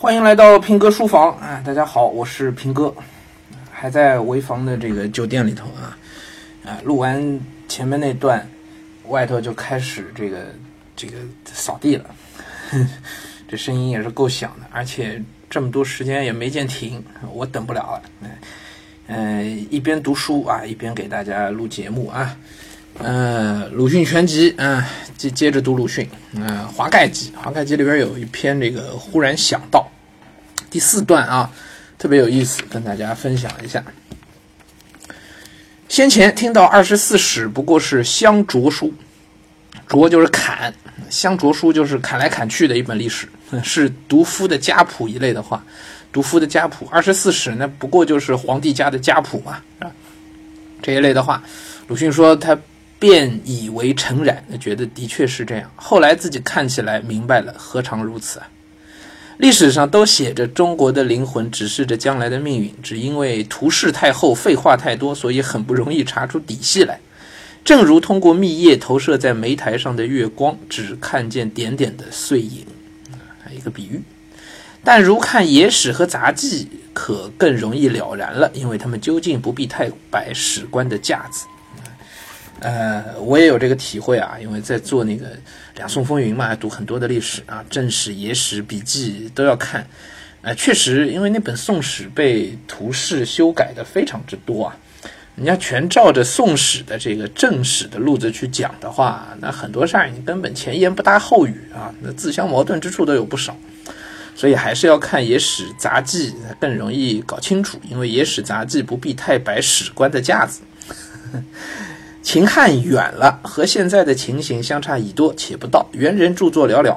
欢迎来到平哥书房啊！大家好，我是平哥，还在潍坊的这个酒店里头啊啊！录完前面那段，外头就开始这个这个扫地了，这声音也是够响的，而且这么多时间也没见停，我等不了了。嗯，一边读书啊，一边给大家录节目啊。呃，鲁迅全集啊，接接着读鲁迅。嗯，华盖集，华盖集里边有一篇这个忽然想到，第四段啊，特别有意思，跟大家分享一下。先前听到二十四史不过是相着书，着就是砍，相着书就是砍来砍去的一本历史，是读夫的家谱一类的话，读夫的家谱。二十四史那不过就是皇帝家的家谱嘛，啊？这一类的话，鲁迅说他。便以为诚然，觉得的确是这样。后来自己看起来明白了，何尝如此啊？历史上都写着中国的灵魂指示着将来的命运，只因为图示太厚，废话太多，所以很不容易查出底细来。正如通过密叶投射在煤台上的月光，只看见点点的碎影，还一个比喻。但如看野史和杂记，可更容易了然了，因为他们究竟不必太摆史官的架子。呃，我也有这个体会啊，因为在做那个两宋风云嘛，读很多的历史啊，正史、野史、笔记都要看。呃，确实，因为那本《宋史》被图示修改的非常之多啊，你要全照着《宋史》的这个正史的路子去讲的话，那很多事儿你根本前言不搭后语啊，那自相矛盾之处都有不少。所以还是要看野史杂记更容易搞清楚，因为野史杂记不必太摆史官的架子。秦汉远了，和现在的情形相差已多，且不到。元人著作寥寥，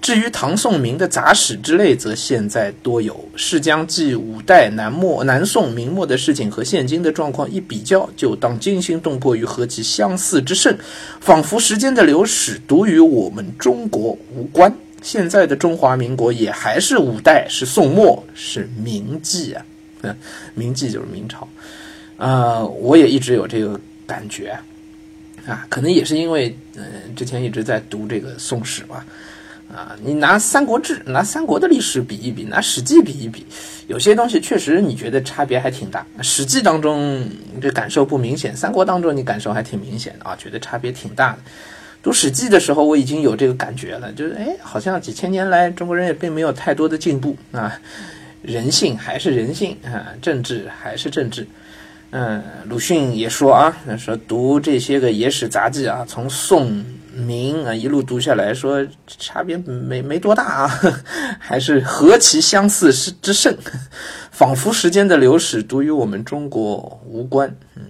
至于唐宋明的杂史之类，则现在多有。是将继五代南末、南宋、明末的事情和现今的状况一比较，就当惊心动魄于何其相似之甚，仿佛时间的流逝独与我们中国无关。现在的中华民国也还是五代，是宋末，是明记啊。明记就是明朝。啊，我也一直有这个感觉。啊，可能也是因为，嗯，之前一直在读这个《宋史》嘛，啊，你拿《三国志》、拿三国的历史比一比，拿《史记》比一比，有些东西确实你觉得差别还挺大，《史记》当中这感受不明显，《三国》当中你感受还挺明显的啊，觉得差别挺大的。读《史记》的时候，我已经有这个感觉了，就是哎，好像几千年来中国人也并没有太多的进步啊，人性还是人性啊，政治还是政治。嗯，鲁迅也说啊，说读这些个野史杂记啊，从宋明啊一路读下来说，差别没没多大啊，还是何其相似之之甚，仿佛时间的流逝独与我们中国无关。嗯，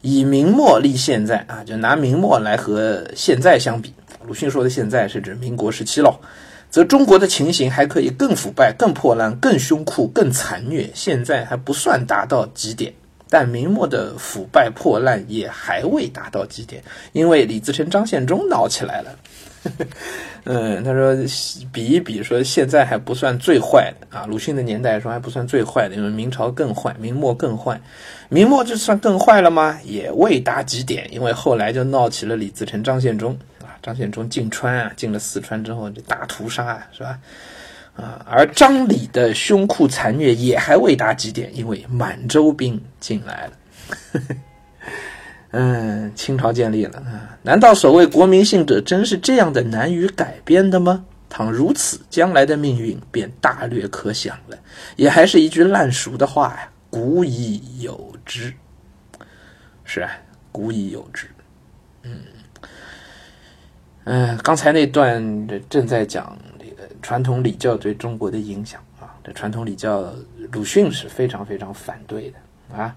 以明末立现在啊，就拿明末来和现在相比，鲁迅说的现在是指民国时期喽，则中国的情形还可以更腐败、更破烂、更凶酷、更残虐，现在还不算达到极点。但明末的腐败破烂也还未达到极点，因为李自成、张献忠闹起来了。嗯，他说比一比，说现在还不算最坏的啊。鲁迅的年代说还不算最坏的，因为明朝更坏，明末更坏。明末就算更坏了吗？也未达极点，因为后来就闹起了李自成、张献忠啊。张献忠进川啊，进了四川之后就大屠杀啊，是吧？啊，而张李的凶酷残虐也还未达极点，因为满洲兵进来了。嗯，清朝建立了啊，难道所谓国民性者真是这样的难于改变的吗？倘如此，将来的命运便大略可想了。也还是一句烂熟的话呀，“古已有之”。是啊，古已有之。嗯，嗯，刚才那段正在讲。传统礼教对中国的影响啊，这传统礼教，鲁迅是非常非常反对的啊。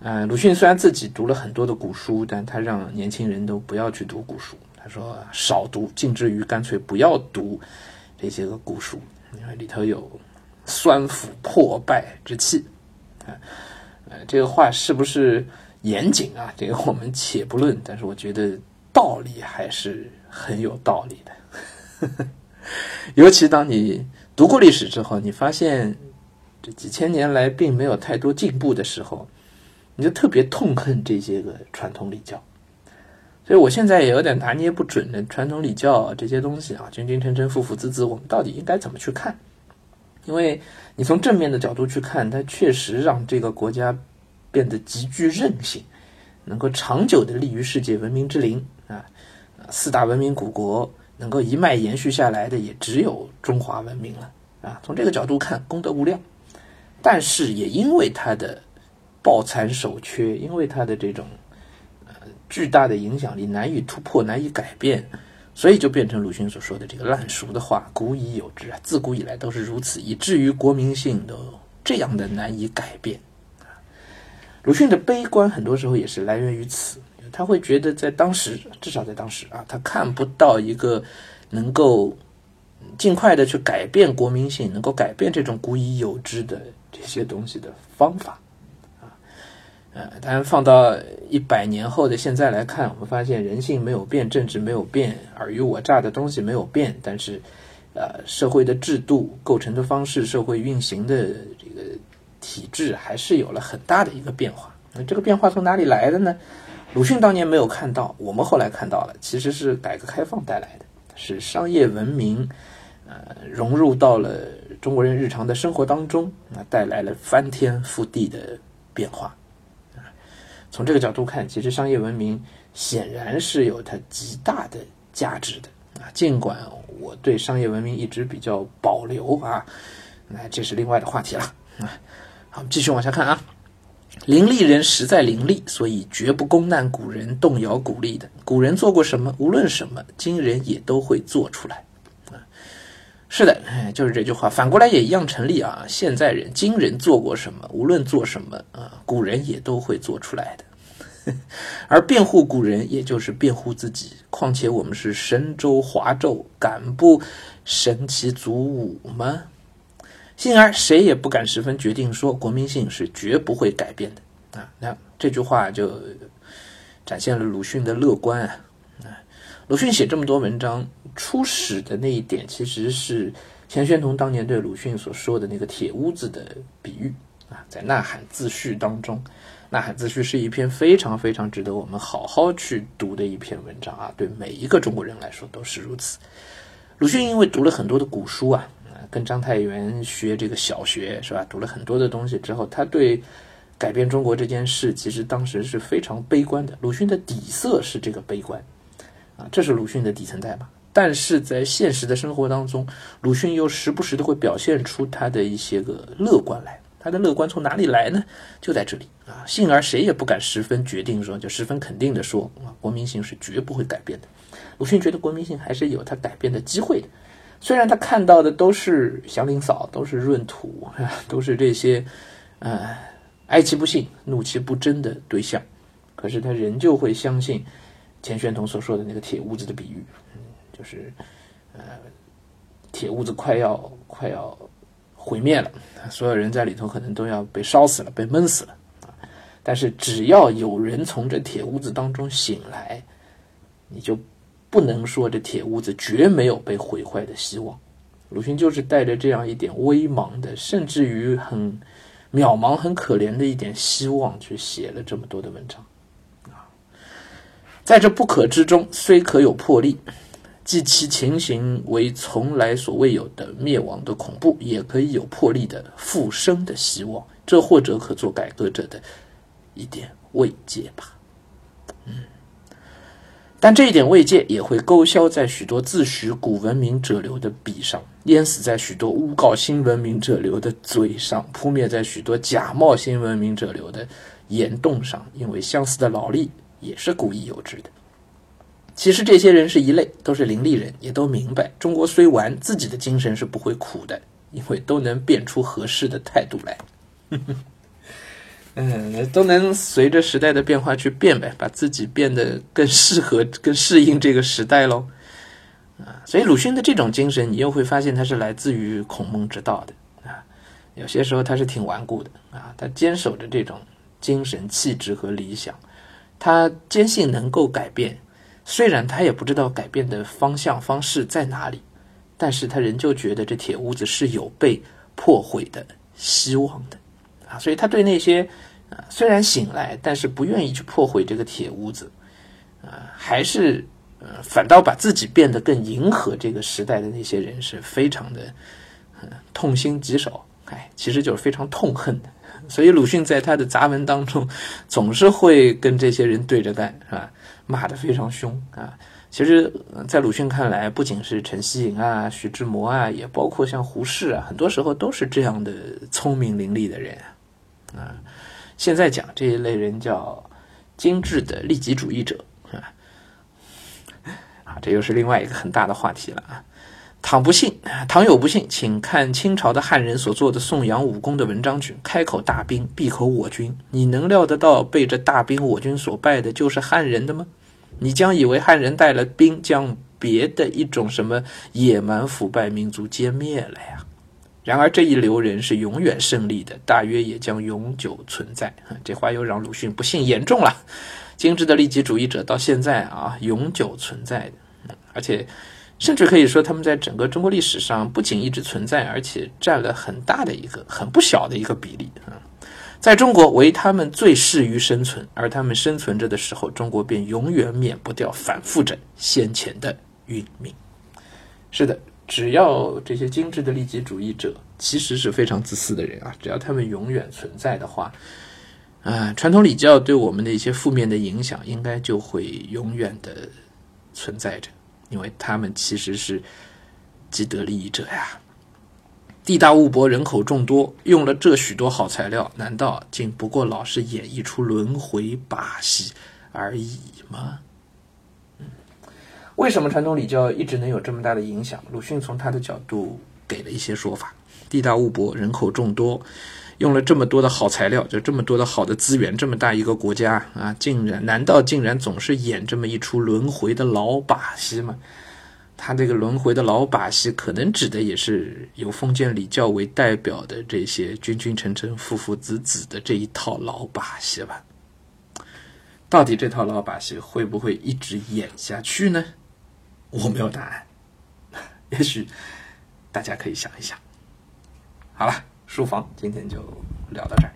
嗯，鲁迅虽然自己读了很多的古书，但他让年轻人都不要去读古书。他说少读，近之于干脆不要读这些个古书，因为里头有酸腐破败之气啊。呃，这个话是不是严谨啊？这个我们且不论，但是我觉得道理还是很有道理的。呵呵 尤其当你读过历史之后，你发现这几千年来并没有太多进步的时候，你就特别痛恨这些个传统礼教。所以我现在也有点拿捏不准的传统礼教这些东西啊，君君臣臣，父父子子，我们到底应该怎么去看？因为你从正面的角度去看，它确实让这个国家变得极具韧性，能够长久的立于世界文明之林啊！四大文明古国能够一脉延续下来的，也只有中华文明了啊！从这个角度看，功德无量。但是也因为他的抱残守缺，因为他的这种呃巨大的影响力难以突破、难以改变。所以就变成鲁迅所说的这个烂熟的话，古已有之啊，自古以来都是如此，以至于国民性都这样的难以改变鲁迅的悲观很多时候也是来源于此，他会觉得在当时，至少在当时啊，他看不到一个能够尽快的去改变国民性，能够改变这种古已有之的这些东西的方法啊。呃，当然放到一百年后的现在来看，我们发现人性没有变，政治没有变，尔虞我诈的东西没有变，但是，呃，社会的制度构成的方式，社会运行的这个体制还是有了很大的一个变化。那这个变化从哪里来的呢？鲁迅当年没有看到，我们后来看到了，其实是改革开放带来的，是商业文明，呃，融入到了中国人日常的生活当中，那带来了翻天覆地的变化。从这个角度看，其实商业文明显然是有它极大的价值的啊。尽管我对商业文明一直比较保留啊，那这是另外的话题了啊。好，继续往下看啊。伶俐人实在伶俐，所以绝不攻难古人，动摇古力的。古人做过什么，无论什么，今人也都会做出来啊。是的，就是这句话。反过来也一样成立啊。现在人、今人做过什么，无论做什么啊，古人也都会做出来的。而辩护古人，也就是辩护自己。况且我们是神州华胄，敢不神其祖武吗？幸而谁也不敢十分决定说国民性是绝不会改变的啊！那这句话就展现了鲁迅的乐观啊！啊，鲁迅写这么多文章，初始的那一点，其实是钱玄同当年对鲁迅所说的那个铁屋子的比喻啊，在《呐喊自序》当中。《呐喊自序》是一篇非常非常值得我们好好去读的一篇文章啊！对每一个中国人来说都是如此。鲁迅因为读了很多的古书啊，跟章太炎学这个小学是吧？读了很多的东西之后，他对改变中国这件事，其实当时是非常悲观的。鲁迅的底色是这个悲观啊，这是鲁迅的底层代码。但是在现实的生活当中，鲁迅又时不时的会表现出他的一些个乐观来。他的乐观从哪里来呢？就在这里啊！幸而谁也不敢十分决定说，就十分肯定的说啊，国民性是绝不会改变的。鲁迅觉得国民性还是有他改变的机会的。虽然他看到的都是祥林嫂，都是闰土，都是这些呃哀其不幸、怒其不争的对象，可是他仍旧会相信钱玄同所说的那个铁屋子的比喻，就是呃铁屋子快要快要。毁灭了，所有人在里头可能都要被烧死了，被闷死了啊！但是只要有人从这铁屋子当中醒来，你就不能说这铁屋子绝没有被毁坏的希望。鲁迅就是带着这样一点微茫的，甚至于很渺茫、很可怜的一点希望，去写了这么多的文章啊！在这不可之中，虽可有魄力。即其情形为从来所未有的灭亡的恐怖，也可以有魄力的复生的希望，这或者可做改革者的一点慰藉吧。嗯，但这一点慰藉也会勾销在许多自诩古文明者流的笔上，淹死在许多诬告新文明者流的嘴上，扑灭在许多假冒新文明者流的言动上，因为相似的劳力也是古已有之的。其实这些人是一类，都是伶俐人，也都明白中国虽完，自己的精神是不会苦的，因为都能变出合适的态度来。嗯，都能随着时代的变化去变呗，把自己变得更适合、更适应这个时代喽。啊，所以鲁迅的这种精神，你又会发现他是来自于孔孟之道的啊。有些时候他是挺顽固的啊，他坚守着这种精神气质和理想，他坚信能够改变。虽然他也不知道改变的方向方式在哪里，但是他仍旧觉得这铁屋子是有被破毁的希望的，啊，所以他对那些啊虽然醒来，但是不愿意去破毁这个铁屋子，啊，还是呃反倒把自己变得更迎合这个时代的那些人是非常的痛心疾首，哎，其实就是非常痛恨的。所以鲁迅在他的杂文当中，总是会跟这些人对着干，是吧？骂得非常凶啊。其实，在鲁迅看来，不仅是陈希莹啊、徐志摩啊，也包括像胡适啊，很多时候都是这样的聪明伶俐的人。啊现在讲这一类人叫精致的利己主义者，啊，这又是另外一个很大的话题了啊。倘不信，倘有不信，请看清朝的汉人所做的颂扬武功的文章去。开口大兵，闭口我军，你能料得到被这大兵我军所败的就是汉人的吗？你将以为汉人带了兵，将别的一种什么野蛮腐败民族歼灭了呀？然而这一流人是永远胜利的，大约也将永久存在。这话又让鲁迅不幸言中了。精致的利己主义者到现在啊，永久存在的，而且。甚至可以说，他们在整个中国历史上不仅一直存在，而且占了很大的一个、很不小的一个比例啊。在中国，唯他们最适于生存，而他们生存着的时候，中国便永远免不掉反复着先前的运命。是的，只要这些精致的利己主义者其实是非常自私的人啊，只要他们永远存在的话，啊，传统礼教对我们的一些负面的影响，应该就会永远的存在着。因为他们其实是既得利益者呀，地大物博，人口众多，用了这许多好材料，难道竟不过老是演绎出轮回把戏而已吗？为什么传统礼教一直能有这么大的影响？鲁迅从他的角度给了一些说法：地大物博，人口众多。用了这么多的好材料，就这么多的好的资源，这么大一个国家啊，竟然难道竟然总是演这么一出轮回的老把戏吗？他这个轮回的老把戏，可能指的也是由封建礼教为代表的这些君君臣臣、父父子子的这一套老把戏吧？到底这套老把戏会不会一直演下去呢？我没有答案，也许大家可以想一想。好了。书房今天就聊到这儿。